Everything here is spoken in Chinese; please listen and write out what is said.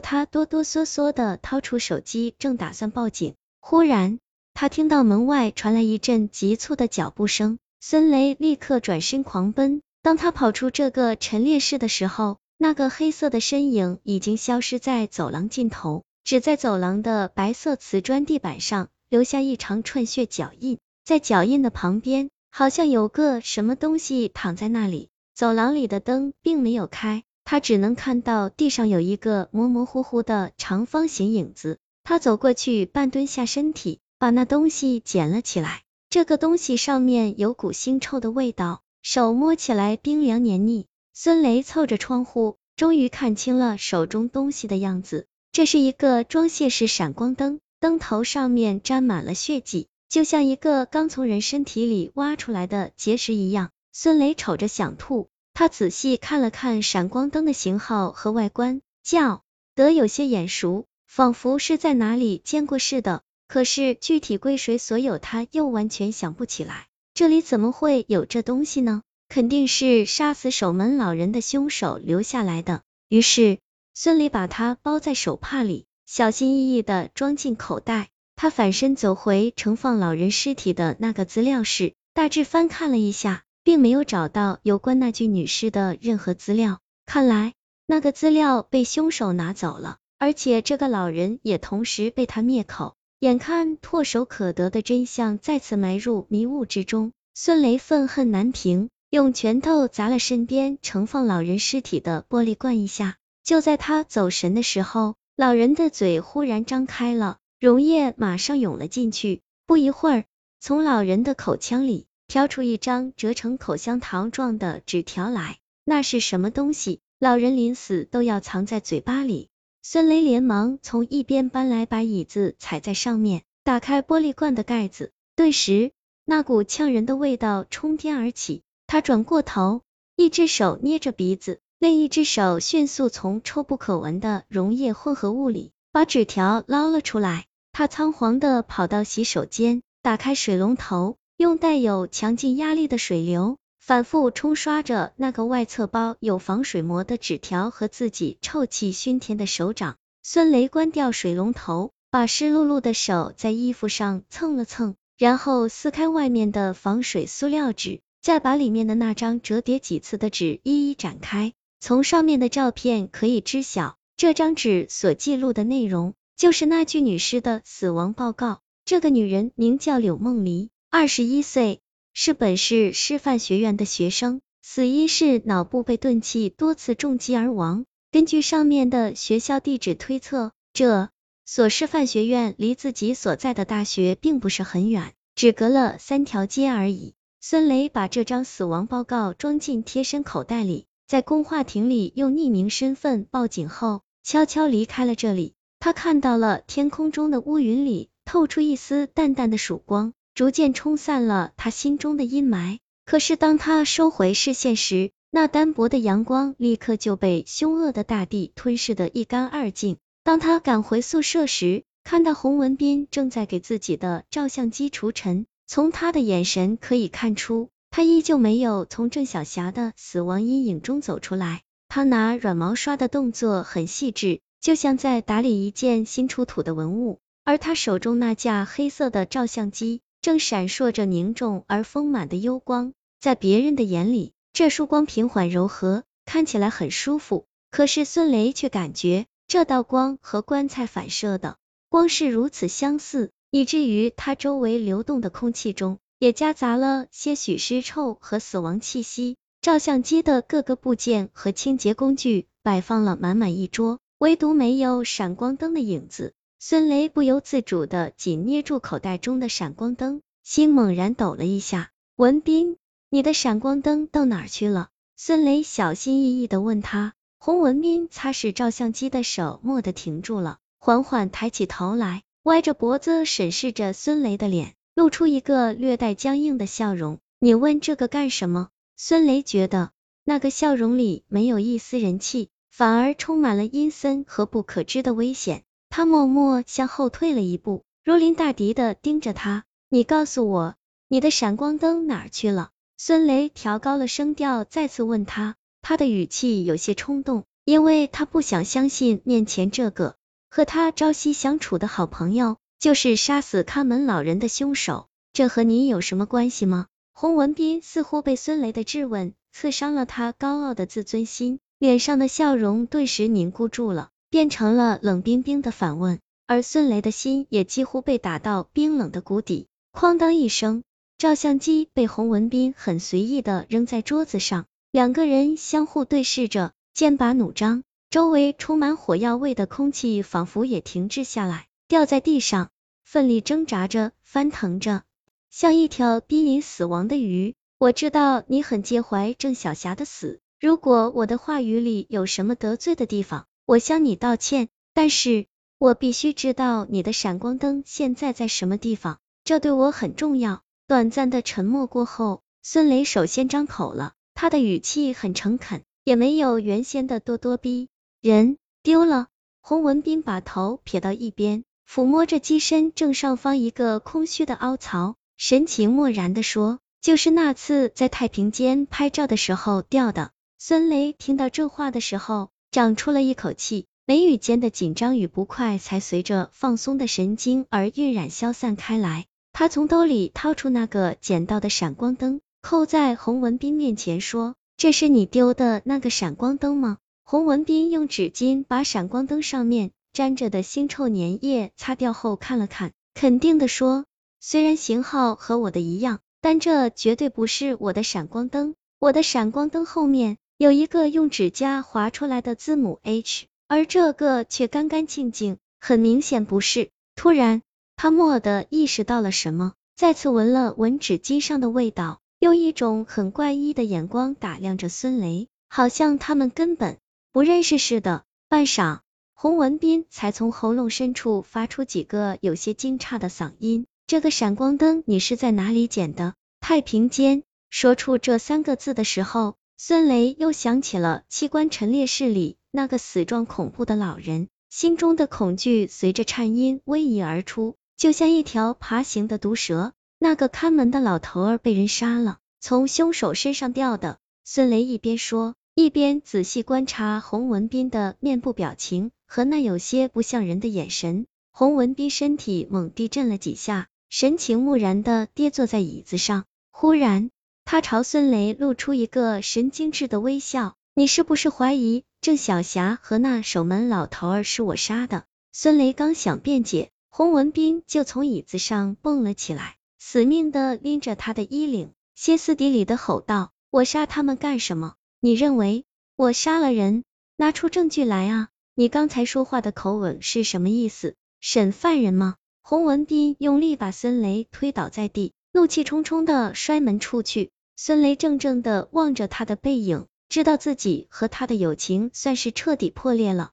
他哆哆嗦嗦的掏出手机，正打算报警，忽然他听到门外传来一阵急促的脚步声，孙雷立刻转身狂奔。当他跑出这个陈列室的时候，那个黑色的身影已经消失在走廊尽头，只在走廊的白色瓷砖地板上留下一长串血脚印，在脚印的旁边，好像有个什么东西躺在那里。走廊里的灯并没有开。他只能看到地上有一个模模糊糊的长方形影子，他走过去，半蹲下身体，把那东西捡了起来。这个东西上面有股腥臭的味道，手摸起来冰凉黏腻。孙雷凑着窗户，终于看清了手中东西的样子。这是一个装卸式闪光灯，灯头上面沾满了血迹，就像一个刚从人身体里挖出来的结石一样。孙雷瞅着想吐。他仔细看了看闪光灯的型号和外观，叫得有些眼熟，仿佛是在哪里见过似的。可是具体归谁所有，他又完全想不起来。这里怎么会有这东西呢？肯定是杀死守门老人的凶手留下来的。于是孙俪把它包在手帕里，小心翼翼的装进口袋。他反身走回盛放老人尸体的那个资料室，大致翻看了一下。并没有找到有关那具女尸的任何资料，看来那个资料被凶手拿走了，而且这个老人也同时被他灭口。眼看唾手可得的真相再次埋入迷雾之中，孙雷愤恨难平，用拳头砸了身边盛放老人尸体的玻璃罐一下。就在他走神的时候，老人的嘴忽然张开了，溶液马上涌了进去。不一会儿，从老人的口腔里。挑出一张折成口香糖状的纸条来，那是什么东西？老人临死都要藏在嘴巴里。孙雷连忙从一边搬来把椅子踩在上面，打开玻璃罐的盖子，顿时那股呛人的味道冲天而起。他转过头，一只手捏着鼻子，另一只手迅速从臭不可闻的溶液混合物里把纸条捞了出来。他仓皇的跑到洗手间，打开水龙头。用带有强劲压力的水流反复冲刷着那个外侧包有防水膜的纸条和自己臭气熏天的手掌。孙雷关掉水龙头，把湿漉漉的手在衣服上蹭了蹭，然后撕开外面的防水塑料纸，再把里面的那张折叠几次的纸一一展开。从上面的照片可以知晓，这张纸所记录的内容就是那具女尸的死亡报告。这个女人名叫柳梦离。二十一岁，是本市师范学院的学生，死因是脑部被钝器多次重击而亡。根据上面的学校地址推测，这所师范学院离自己所在的大学并不是很远，只隔了三条街而已。孙雷把这张死亡报告装进贴身口袋里，在公话亭里用匿名身份报警后，悄悄离开了这里。他看到了天空中的乌云里透出一丝淡淡的曙光。逐渐冲散了他心中的阴霾。可是当他收回视线时，那单薄的阳光立刻就被凶恶的大地吞噬的一干二净。当他赶回宿舍时，看到洪文斌正在给自己的照相机除尘，从他的眼神可以看出，他依旧没有从郑小霞的死亡阴影中走出来。他拿软毛刷的动作很细致，就像在打理一件新出土的文物。而他手中那架黑色的照相机。正闪烁着凝重而丰满的幽光，在别人的眼里，这束光平缓柔和，看起来很舒服。可是孙雷却感觉这道光和棺材反射的光是如此相似，以至于他周围流动的空气中也夹杂了些许尸臭和死亡气息。照相机的各个部件和清洁工具摆放了满满一桌，唯独没有闪光灯的影子。孙雷不由自主的紧捏住口袋中的闪光灯，心猛然抖了一下。文斌，你的闪光灯到哪去了？孙雷小心翼翼的问他。洪文斌擦拭照相机的手蓦地停住了，缓缓抬起头来，歪着脖子审视着孙雷的脸，露出一个略带僵硬的笑容。你问这个干什么？孙雷觉得那个笑容里没有一丝人气，反而充满了阴森和不可知的危险。他默默向后退了一步，如临大敌的盯着他。你告诉我，你的闪光灯哪去了？孙雷调高了声调，再次问他，他的语气有些冲动。因为他不想相信面前这个和他朝夕相处的好朋友就是杀死看门老人的凶手。这和你有什么关系吗？洪文斌似乎被孙雷的质问刺伤了他高傲的自尊心，脸上的笑容顿时凝固住了，变成了冷冰冰的反问。而孙雷的心也几乎被打到冰冷的谷底。哐当一声，照相机被洪文斌很随意的扔在桌子上，两个人相互对视着，剑拔弩张，周围充满火药味的空气仿佛也停滞下来，掉在地上，奋力挣扎着，翻腾着，像一条濒临死亡的鱼。我知道你很介怀郑小霞的死，如果我的话语里有什么得罪的地方，我向你道歉，但是。我必须知道你的闪光灯现在在什么地方，这对我很重要。短暂的沉默过后，孙雷首先张口了，他的语气很诚恳，也没有原先的咄咄逼人。丢了。洪文斌把头撇到一边，抚摸着机身正上方一个空虚的凹槽，神情漠然的说：“就是那次在太平间拍照的时候掉的。”孙雷听到这话的时候，长出了一口气。眉宇间的紧张与不快才随着放松的神经而晕染消散开来。他从兜里掏出那个捡到的闪光灯，扣在洪文斌面前说：“这是你丢的那个闪光灯吗？”洪文斌用纸巾把闪光灯上面沾着的腥臭粘液擦掉后看了看，肯定的说：“虽然型号和我的一样，但这绝对不是我的闪光灯。我的闪光灯后面有一个用指甲划出来的字母 H。”而这个却干干净净，很明显不是。突然，他蓦地意识到了什么，再次闻了闻纸巾上的味道，用一种很怪异的眼光打量着孙雷，好像他们根本不认识似的。半晌，洪文斌才从喉咙深处发出几个有些惊诧的嗓音：“这个闪光灯你是在哪里捡的？”太平间。说出这三个字的时候，孙雷又想起了器官陈列室里。那个死状恐怖的老人，心中的恐惧随着颤音逶迤而出，就像一条爬行的毒蛇。那个看门的老头儿被人杀了，从凶手身上掉的。孙雷一边说，一边仔细观察洪文斌的面部表情和那有些不像人的眼神。洪文斌身体猛地震了几下，神情木然的跌坐在椅子上。忽然，他朝孙雷露出一个神经质的微笑：“你是不是怀疑？”郑小霞和那守门老头儿是我杀的。孙雷刚想辩解，洪文斌就从椅子上蹦了起来，死命的拎着他的衣领，歇斯底里的吼道：“我杀他们干什么？你认为我杀了人？拿出证据来啊！你刚才说话的口吻是什么意思？审犯人吗？”洪文斌用力把孙雷推倒在地，怒气冲冲的摔门出去。孙雷怔怔的望着他的背影。知道自己和他的友情算是彻底破裂了。